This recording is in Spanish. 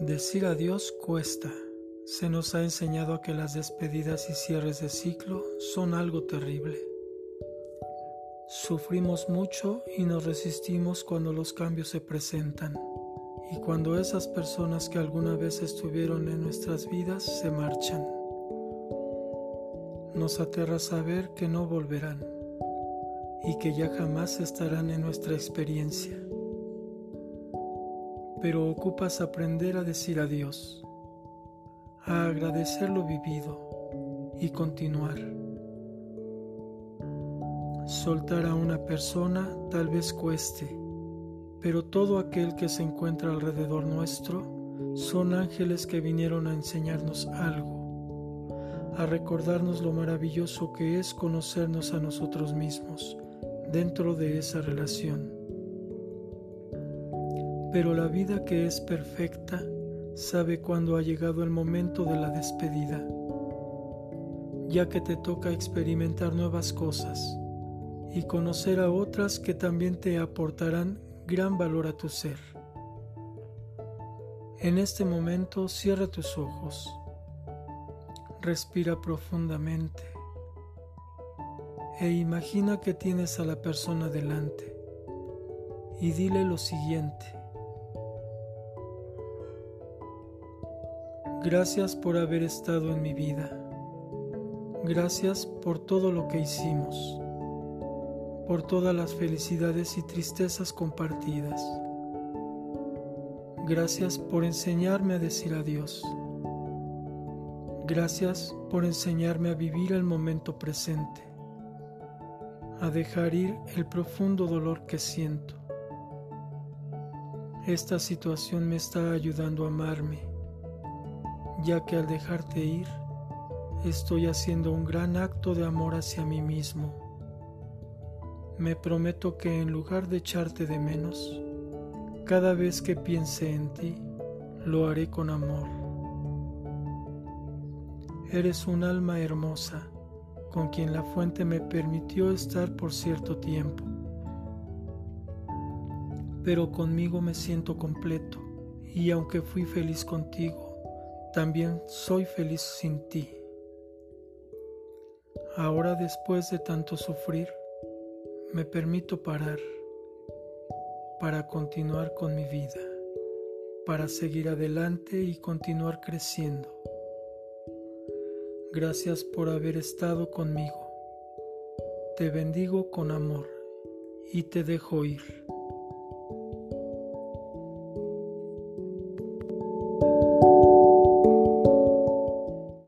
Decir adiós cuesta. Se nos ha enseñado a que las despedidas y cierres de ciclo son algo terrible. Sufrimos mucho y nos resistimos cuando los cambios se presentan y cuando esas personas que alguna vez estuvieron en nuestras vidas se marchan. Nos aterra saber que no volverán y que ya jamás estarán en nuestra experiencia pero ocupas aprender a decir adiós, a agradecer lo vivido y continuar. Soltar a una persona tal vez cueste, pero todo aquel que se encuentra alrededor nuestro son ángeles que vinieron a enseñarnos algo, a recordarnos lo maravilloso que es conocernos a nosotros mismos dentro de esa relación pero la vida que es perfecta sabe cuándo ha llegado el momento de la despedida, ya que te toca experimentar nuevas cosas y conocer a otras que también te aportarán gran valor a tu ser. En este momento cierra tus ojos, respira profundamente e imagina que tienes a la persona delante y dile lo siguiente. Gracias por haber estado en mi vida. Gracias por todo lo que hicimos, por todas las felicidades y tristezas compartidas. Gracias por enseñarme a decir adiós. Gracias por enseñarme a vivir el momento presente, a dejar ir el profundo dolor que siento. Esta situación me está ayudando a amarme ya que al dejarte ir, estoy haciendo un gran acto de amor hacia mí mismo. Me prometo que en lugar de echarte de menos, cada vez que piense en ti, lo haré con amor. Eres un alma hermosa con quien la fuente me permitió estar por cierto tiempo, pero conmigo me siento completo y aunque fui feliz contigo, también soy feliz sin ti. Ahora después de tanto sufrir, me permito parar para continuar con mi vida, para seguir adelante y continuar creciendo. Gracias por haber estado conmigo. Te bendigo con amor y te dejo ir.